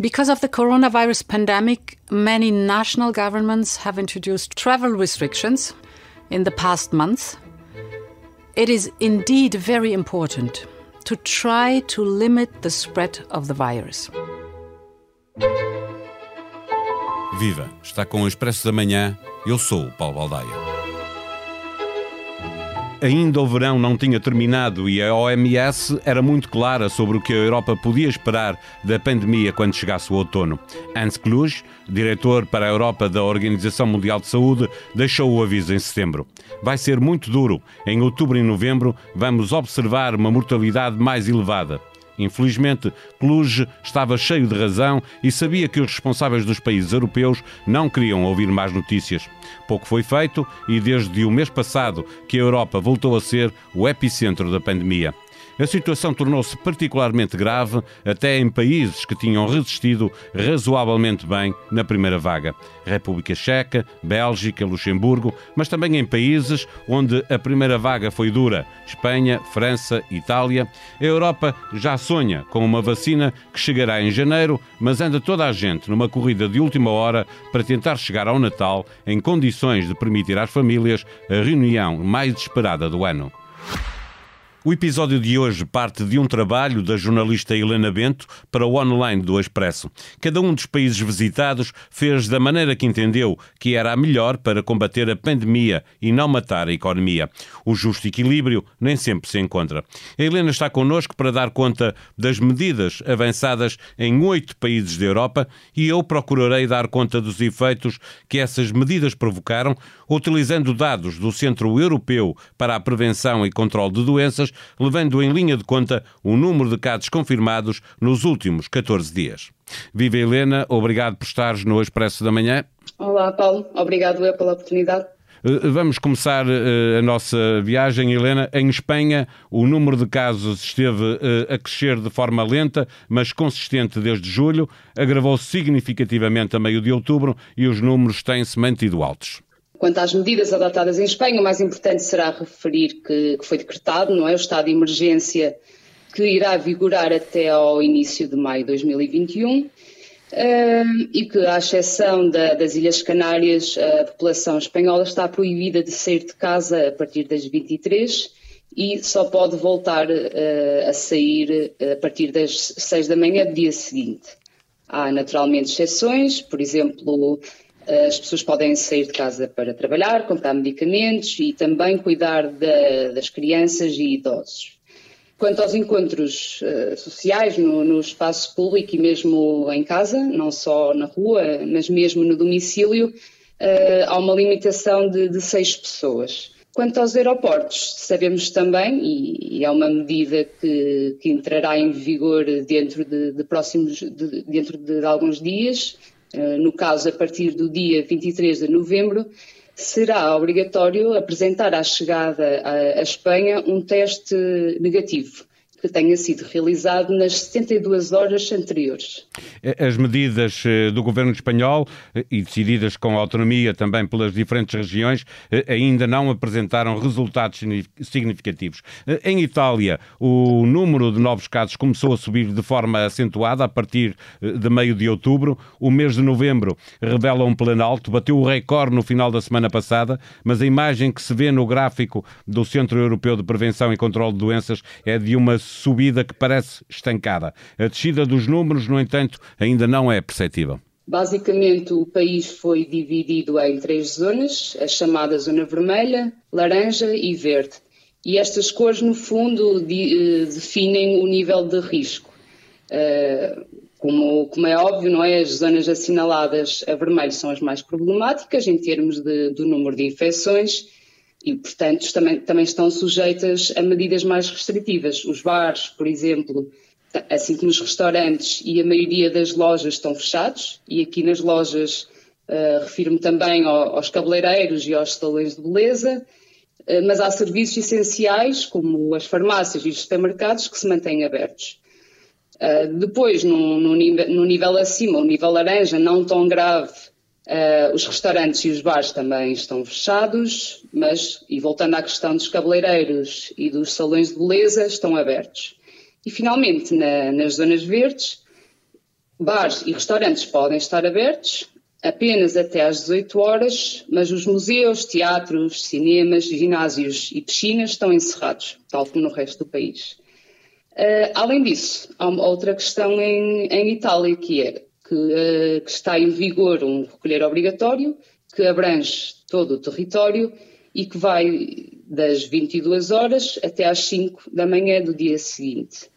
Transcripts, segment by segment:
Because of the coronavirus pandemic, many national governments have introduced travel restrictions in the past months. It is indeed very important to try to limit the spread of the virus. Viva! Está com o Expresso da Manhã. Eu sou o Paulo Baldaia. Ainda o verão não tinha terminado e a OMS era muito clara sobre o que a Europa podia esperar da pandemia quando chegasse o outono. Hans Kluge, diretor para a Europa da Organização Mundial de Saúde, deixou o aviso em setembro. Vai ser muito duro. Em outubro e novembro vamos observar uma mortalidade mais elevada. Infelizmente, Cluj estava cheio de razão e sabia que os responsáveis dos países europeus não queriam ouvir mais notícias. Pouco foi feito e desde o mês passado que a Europa voltou a ser o epicentro da pandemia. A situação tornou-se particularmente grave até em países que tinham resistido razoavelmente bem na primeira vaga. República Checa, Bélgica, Luxemburgo, mas também em países onde a primeira vaga foi dura: Espanha, França, Itália. A Europa já sonha com uma vacina que chegará em janeiro, mas anda toda a gente numa corrida de última hora para tentar chegar ao Natal em condições de permitir às famílias a reunião mais esperada do ano. O episódio de hoje parte de um trabalho da jornalista Helena Bento para o online do Expresso. Cada um dos países visitados fez da maneira que entendeu que era a melhor para combater a pandemia e não matar a economia. O justo equilíbrio nem sempre se encontra. A Helena está connosco para dar conta das medidas avançadas em oito países da Europa e eu procurarei dar conta dos efeitos que essas medidas provocaram, utilizando dados do Centro Europeu para a Prevenção e Controlo de Doenças levando em linha de conta o número de casos confirmados nos últimos 14 dias. Viva Helena, obrigado por estares no Expresso da Manhã. Olá, Paulo. Obrigado eu pela oportunidade. Eh, vamos começar uh, a nossa viagem, Helena. Em Espanha, o número de casos esteve a crescer de forma lenta, mas consistente desde julho. Agravou-se significativamente a meio de outubro e os números têm-se mantido altos. Quanto às medidas adotadas em Espanha, o mais importante será referir que, que foi decretado, não é, o estado de emergência que irá vigorar até ao início de maio de 2021 Uh, e que, à exceção da, das Ilhas Canárias, a população espanhola está proibida de sair de casa a partir das 23 e só pode voltar uh, a sair a partir das 6 da manhã do dia seguinte. Há naturalmente exceções, por exemplo, as pessoas podem sair de casa para trabalhar, comprar medicamentos e também cuidar de, das crianças e idosos. Quanto aos encontros uh, sociais no, no, espaço público e mesmo em casa, não só na rua, mas mesmo no domicílio, uh, há uma limitação de, de, seis pessoas. Quanto aos aeroportos, sabemos também, e, e é uma medida que, que, entrará em vigor dentro de, de próximos, de, dentro de alguns dias, no caso a partir do dia 23 de novembro, será obrigatório apresentar à chegada à Espanha um teste negativo que tenha sido realizado nas 72 horas anteriores. As medidas eh, do governo espanhol eh, e decididas com autonomia também pelas diferentes regiões eh, ainda não apresentaram resultados significativos. Em Itália, o número de novos casos começou a subir de forma acentuada a partir de meio de outubro. O mês de novembro revela um plano alto, bateu o recorde no final da semana passada, mas a imagem que se vê no gráfico do Centro Europeu de Prevenção e Controlo de Doenças é de uma subida que parece estancada. A descida dos números, no entanto, ainda não é perceptível. Basicamente, o país foi dividido em três zonas, a chamada zona vermelha, laranja e verde. E estas cores, no fundo, de, uh, definem o nível de risco. Uh, como, como, é óbvio, não é? As zonas assinaladas a vermelho são as mais problemáticas em termos de, do número de infecções e, portanto, também, também estão sujeitas a medidas mais restritivas. Os bares, por exemplo, assim como os restaurantes e a maioria das lojas estão fechados, e aqui nas lojas uh, refiro-me também ao, aos cabeleireiros e aos salões de beleza, uh, mas há serviços essenciais, como as farmácias e os supermercados, que se mantêm abertos. Uh, depois, no, no, no nível acima, o nível laranja, não tão grave, Uh, os restaurantes e os bares também estão fechados, mas, e voltando à questão dos cabeleireiros e dos salões de beleza, estão abertos. E, finalmente, na, nas zonas verdes, Bares e restaurantes podem estar abertos apenas até às 18 horas, mas os museus, teatros, cinemas, ginásios e piscinas estão encerrados, tal como no resto do país. Uh, além disso, há uma outra questão em, em Itália, que é que, uh, que, está em vigor um recolher obrigatório que abrange todo o território e que vai das 22 horas até às 5 da manhã do dia seguinte.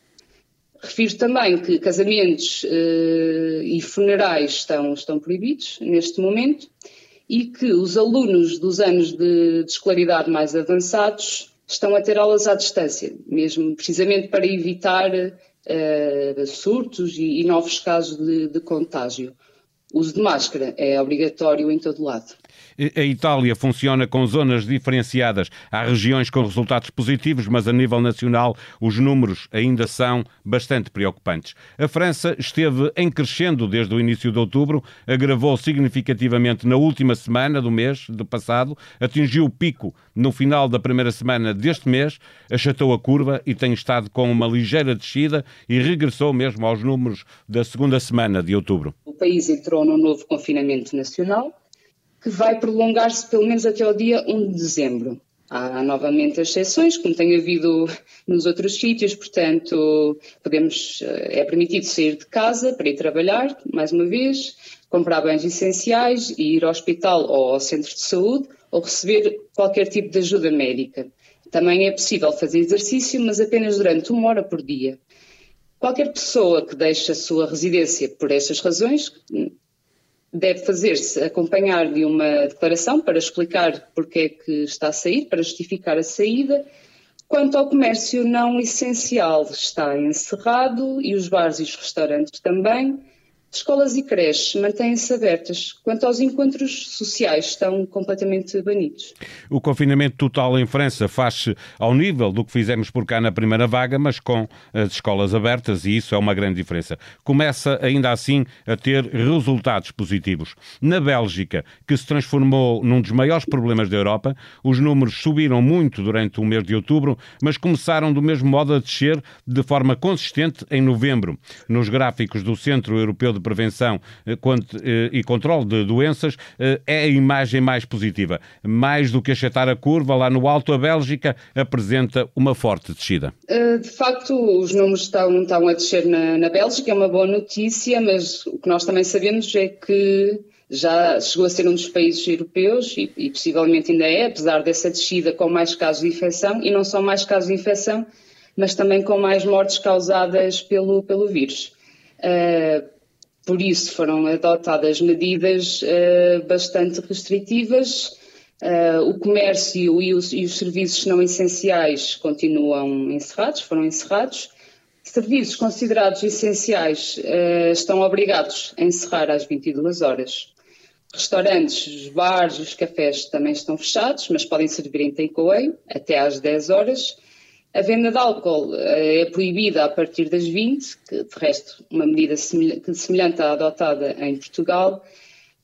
Refiro também que casamentos uh, e funerais estão, estão proibidos neste momento e que os alunos dos anos de, de escolaridade mais avançados estão a ter aulas à distância, mesmo precisamente para evitar uh, surtos e, e, novos casos de, de contágio. O uso de máscara é obrigatório em todo lado. A Itália funciona com zonas diferenciadas. Há regiões com resultados positivos, mas a nível nacional os números ainda são bastante preocupantes. A França esteve em crescendo desde o início de outubro, agravou significativamente na última semana do mês do passado, atingiu o pico no final da primeira semana deste mês, achatou a curva e tem estado com uma ligeira descida e regressou mesmo aos números da segunda semana de outubro. O país entrou num novo confinamento nacional que vai prolongar-se pelo menos até ao dia 1 de dezembro. Há novamente as exceções, como tem havido nos outros sítios, portanto, podemos, eh, é permitido sair de casa para ir trabalhar, mais uma vez, comprar bens essenciais, ir ao hospital ou ao centro de saúde ou receber qualquer tipo de ajuda médica. Também é possível fazer exercício, mas apenas durante uma hora por dia. Qualquer pessoa que deixe a sua residência por estas razões deve fazer-se acompanhar de uma declaração para explicar porque é que está a sair, para justificar a saída. Quanto ao comércio não essencial, está encerrado e os bares e os restaurantes também. Escolas e creches mantêm-se abertas. Quanto aos encontros sociais, estão completamente banidos. O confinamento total em França faz-se ao nível do que fizemos por cá na primeira vaga, mas com as escolas abertas, e isso é uma grande diferença. Começa ainda assim a ter resultados positivos. Na Bélgica, que se transformou num dos maiores problemas da Europa, os números subiram muito durante o mês de outubro, mas começaram do mesmo modo a descer de forma consistente em novembro. Nos gráficos do Centro Europeu de de prevenção eh, eh, e controle de doenças eh, é a imagem mais positiva. Mais do que achatar a curva, lá no alto, a Bélgica apresenta uma forte descida. De facto, os números estão, estão a descer na, na Bélgica, é uma boa notícia, mas o que nós também sabemos é que já chegou a ser um dos países europeus e, e, possivelmente ainda é, apesar dessa descida com mais casos de infecção, e não só mais casos de infecção, mas também com mais mortes causadas pelo, pelo vírus. Uh, por isso foram adotadas medidas uh, bastante restritivas. Uh, o comércio e os, e os, serviços não essenciais continuam encerrados, foram encerrados. Serviços considerados essenciais uh, estão obrigados a encerrar às 22 horas. Restaurantes, os bares, os cafés também estão fechados, mas podem servir em takeaway até às 10 horas. A venda de álcool eh, é proibida a partir das 20, que de resto uma medida semelhante à adotada em Portugal.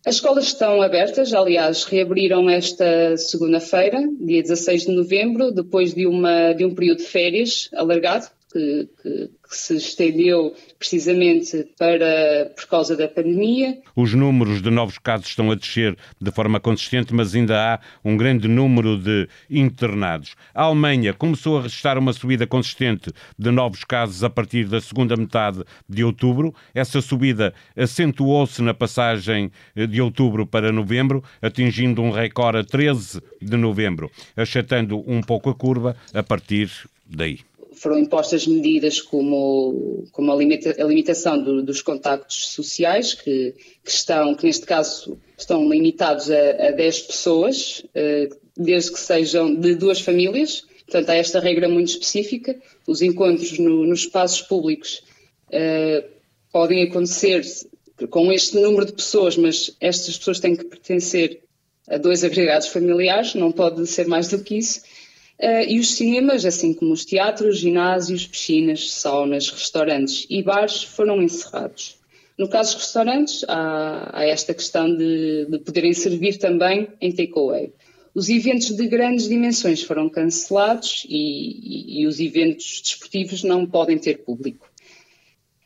As escolas estão abertas, aliás, reabriram esta segunda-feira, dia 16 de novembro, depois de, uma, de um período de férias alargado, que, que, que, se estendeu precisamente para, por causa da pandemia. Os números de novos casos estão a descer de forma consistente, mas ainda há um grande número de internados. A Alemanha começou a registrar uma subida consistente de novos casos a partir da segunda metade de outubro. Essa subida acentuou-se na passagem de outubro para novembro, atingindo um recorde a 13 de novembro, achatando um pouco a curva a partir daí foram impostas medidas como, como a, limita, a limitação do, dos contactos sociais, que, que, estão, que neste caso estão limitados a, a 10 pessoas, uh, desde que sejam de duas famílias. Portanto, há esta regra muito específica. Os encontros no, nos espaços públicos uh, podem acontecer com este número de pessoas, mas estas pessoas têm que pertencer a dois agregados familiares, não pode ser mais do que isso. Uh, e os cinemas, assim como os teatros, ginásios, piscinas, saunas, restaurantes e bares, foram encerrados. No caso dos restaurantes, há, há esta questão de, de, poderem servir também em takeaway. Os eventos de grandes dimensões foram cancelados e, e, e os eventos desportivos não podem ter público.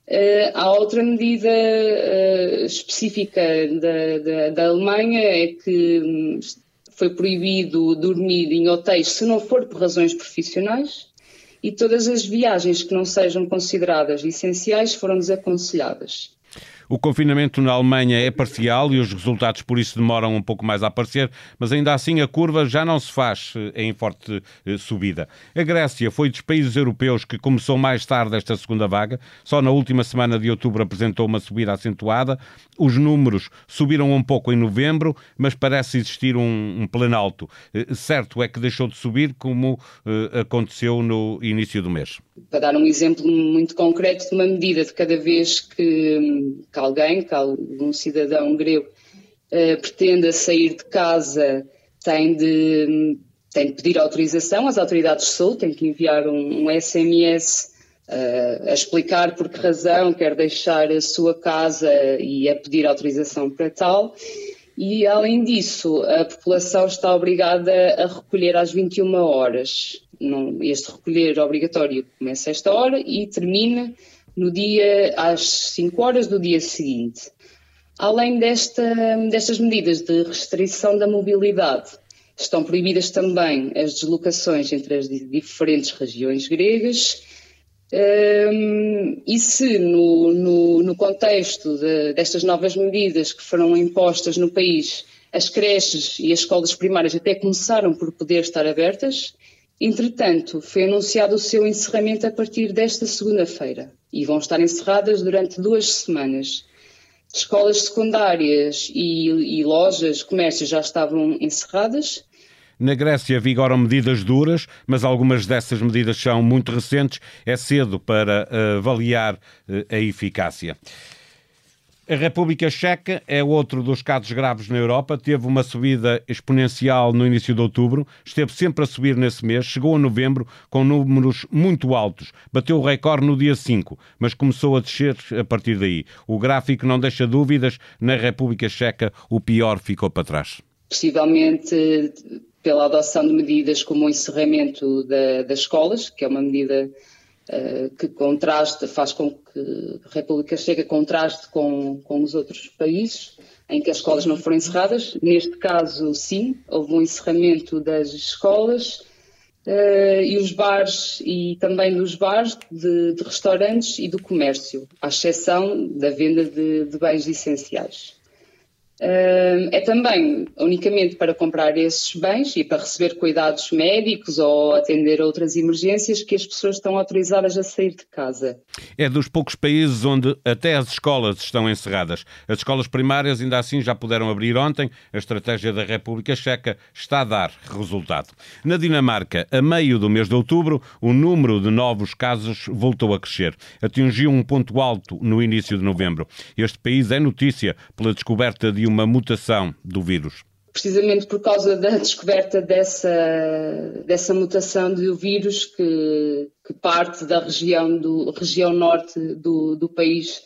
Uh, há outra medida uh, específica da, da, da, Alemanha, é que um, foi proibido dormir em hotéis se não for por razões profissionais e todas as viagens que não sejam consideradas essenciais foram desaconselhadas. O confinamento na Alemanha é parcial e os resultados por isso demoram um pouco mais a aparecer, mas ainda assim a curva já não se faz eh, em forte eh, subida. A Grécia foi dos países europeus que começou mais tarde esta segunda vaga, só na última semana de outubro apresentou uma subida acentuada. Os números subiram um pouco em novembro, mas parece existir um, um planalto. Eh, certo é que deixou de subir, como aconteceu no início do mês. Para dar um exemplo muito concreto de uma medida de cada vez que, que alguém, que algum cidadão grego uh, pretenda sair de casa, tem de, tem de pedir autorização às autoridades de saúde, tem que enviar um, um SMS uh, eh, a explicar por que razão quer deixar a sua casa e a pedir autorização para tal. E, além disso, a população está obrigada a recolher às 21 horas. Este recolher obrigatório começa esta hora e termina no dia às 5 horas do dia seguinte. Além desta, destas medidas de restrição da mobilidade, estão proibidas também as deslocações entre as diferentes regiões gregas. Um, e se no, no, no contexto de, destas novas medidas que foram impostas no país, as creches e as escolas primárias até começaram por poder estar abertas, Entretanto, foi anunciado o seu encerramento a partir desta segunda-feira e vão estar encerradas durante duas semanas. Escolas secundárias e, e lojas, comércios já estavam encerradas. Na Grécia vigoram medidas duras, mas algumas dessas medidas são muito recentes. É cedo para uh, avaliar uh, a eficácia. A República Checa é outro dos casos graves na Europa. Teve uma subida exponencial no início de outubro, esteve sempre a subir nesse mês, chegou a novembro com números muito altos. Bateu o recorde no dia 5, mas começou a descer a partir daí. O gráfico não deixa dúvidas, na República Checa o pior ficou para trás. Possivelmente pela adoção de medidas como o encerramento da, das escolas, que é uma medida que contraste, faz com que a República Checa contraste com, com os outros países em que as escolas não foram encerradas. Neste caso, sim, houve um encerramento das escolas uh, e os bares e também dos bares, de, de, restaurantes e do comércio, à exceção da venda de, de bens essenciais é também unicamente para comprar esses bens e para receber cuidados médicos ou atender outras emergências que as pessoas estão autorizadas a sair de casa. É dos poucos países onde até as escolas estão encerradas. As escolas primárias ainda assim já puderam abrir ontem. A estratégia da República Checa está a dar resultado. Na Dinamarca, a meio do mês de outubro, o número de novos casos voltou a crescer. Atingiu um ponto alto no início de novembro. Este país é notícia pela descoberta de uma mutação do vírus? Precisamente por causa da descoberta dessa, dessa mutação do vírus que, que parte da região, do, região norte do, do país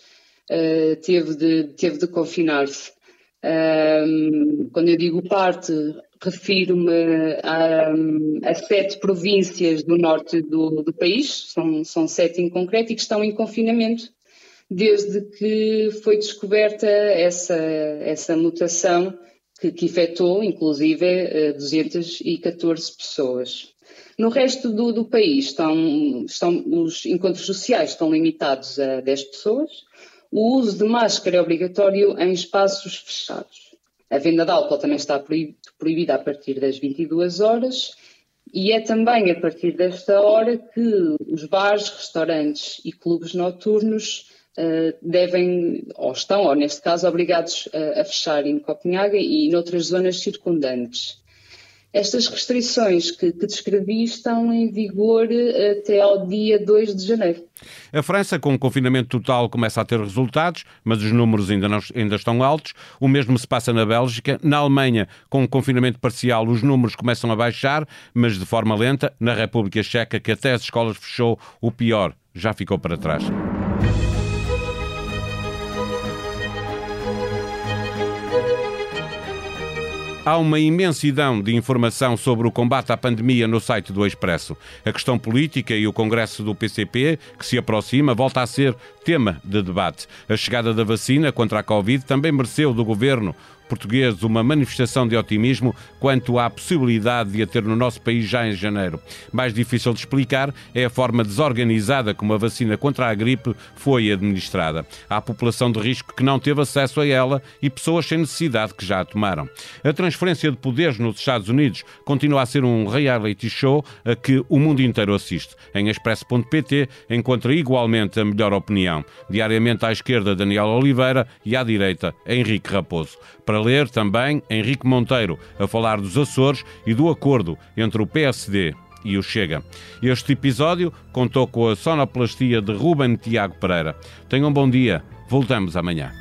uh, teve de, teve de confinar-se. Um, quando eu digo parte, refiro-me a, a, sete províncias do norte do, do país, são, são sete em concreto, e que estão em confinamento desde que foi descoberta essa, essa mutação que, que inclusive, 214 eh, pessoas. No resto do, do país, estão, estão, os encontros sociais estão limitados a 10 pessoas. O uso de máscara é obrigatório em espaços fechados. A venda de álcool também está proibida a partir das 22 horas e é também a partir desta hora que os bares, restaurantes e clubes noturnos devem, ou estão, ou neste caso, obrigados a, a fechar em Copenhague e noutras zonas circundantes. Estas restrições que, que, descrevi estão em vigor eh, até ao dia 2 de janeiro. A França, com o confinamento total, começa a ter resultados, mas os números ainda, não, ainda estão altos. O mesmo se passa na Bélgica. Na Alemanha, com o confinamento parcial, os números começam a baixar, mas de forma lenta. Na República Checa, que até as escolas fechou, o pior já ficou para trás. Há uma imensidão de informação sobre o combate à pandemia no site do Expresso. A questão política e o congresso do PCP, que se aproxima, volta a ser tema de debate. A chegada da vacina contra a Covid também mereceu do governo português uma manifestação de otimismo quanto à possibilidade de a ter no nosso país já em janeiro. Mais difícil de explicar é a forma desorganizada como a vacina contra a gripe foi administrada. Há população de risco que não teve acesso a ela e pessoas sem necessidade que já a tomaram. A transferência de poderes nos Estados Unidos continua a ser um reality show a que o mundo inteiro assiste. Em expresso.pt encontra igualmente a melhor opinião. Diariamente à esquerda, Daniel Oliveira e à direita, Henrique Raposo. Para para ler também Henrique Monteiro a falar dos Açores e do acordo entre o PSD e o Chega. Este episódio contou com a sonoplastia de Ruben Tiago Pereira. Tenham um bom dia. Voltamos amanhã.